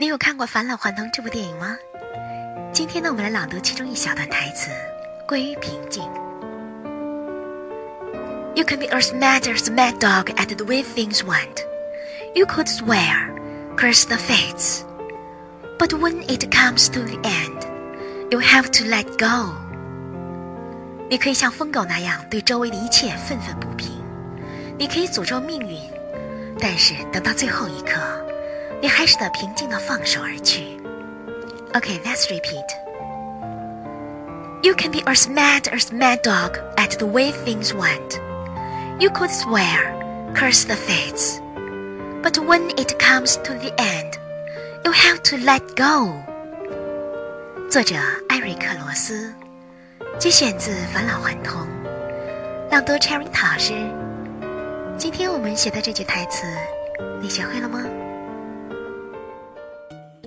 你有看过《返老还童》这部电影吗？今天呢，我们来朗读其中一小段台词，归于平静。You can be as mad as a mad dog at the way things went. You could swear, curse the fates. But when it comes to the end, you have to let go. 你可以像疯狗那样对周围的一切愤愤不平，你可以诅咒命运，但是等到最后一刻，你还是得平静地放手而去。Okay, let's repeat. You can be as mad as mad dog at the way things went. You could swear, curse the fates. But when it comes to the end, you have to let go. 作者艾瑞克·罗斯，节选自《返老还童》，朗读 Cherry 老师。今天我们学的这句台词，你学会了吗？